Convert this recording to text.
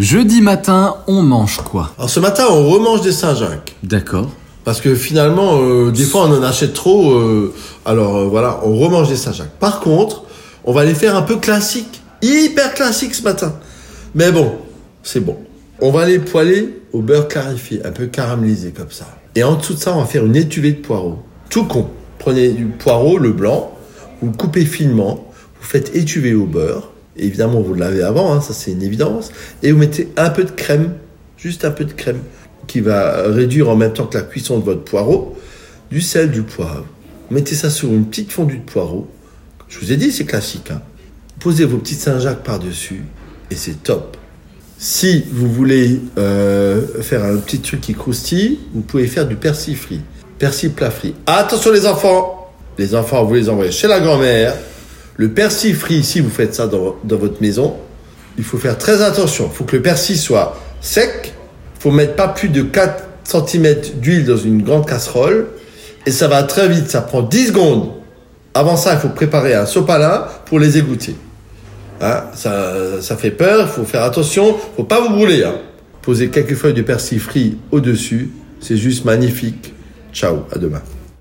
Jeudi matin, on mange quoi? Alors ce matin, on remange des Saint-Jacques. D'accord. Parce que finalement, euh, des fois, on en achète trop. euh, alors euh, voilà, on remange des Saint-Jacques. Par contre, on va les faire un peu classiques. Hyper classiques ce matin. Mais bon, c'est bon. On va les poêler au beurre clarifié, un peu caramélisé comme ça. Et en dessous de ça, on va faire une étuvée de poireaux. Tout con. Prenez du poireau, le blanc, vous le coupez finement, vous faites étuver au beurre. Évidemment, vous lavez avant, hein, ça c'est une évidence. Et vous mettez un peu de crème, juste un peu de crème, qui va réduire en même temps que la cuisson de votre poireau, du sel, du poivre. Mettez ça sur une petite fondue de poireau. Je vous ai dit, c'est classique. hein. Posez vos petites Saint-Jacques par-dessus et c'est top. Si vous voulez euh, faire un petit truc qui croustille, vous pouvez faire du persil frit. Persil plat frit. Attention les enfants Les enfants, vous les envoyez chez la grand-mère. Le persil frit, si vous faites ça dans, votre maison, il faut faire très attention. Il faut que le persil soit sec. Il faut mettre pas plus de 4 cm d'huile dans une grande casserole. Et ça va très vite, ça prend 10 secondes. Avant ça, il faut préparer un sopalin pour les égoutter. Hein, ça, ça fait peur, il faut faire attention, faut pas vous brûler. Hein. Posez quelques feuilles de persil frit au-dessus, c'est juste magnifique. Ciao, à demain.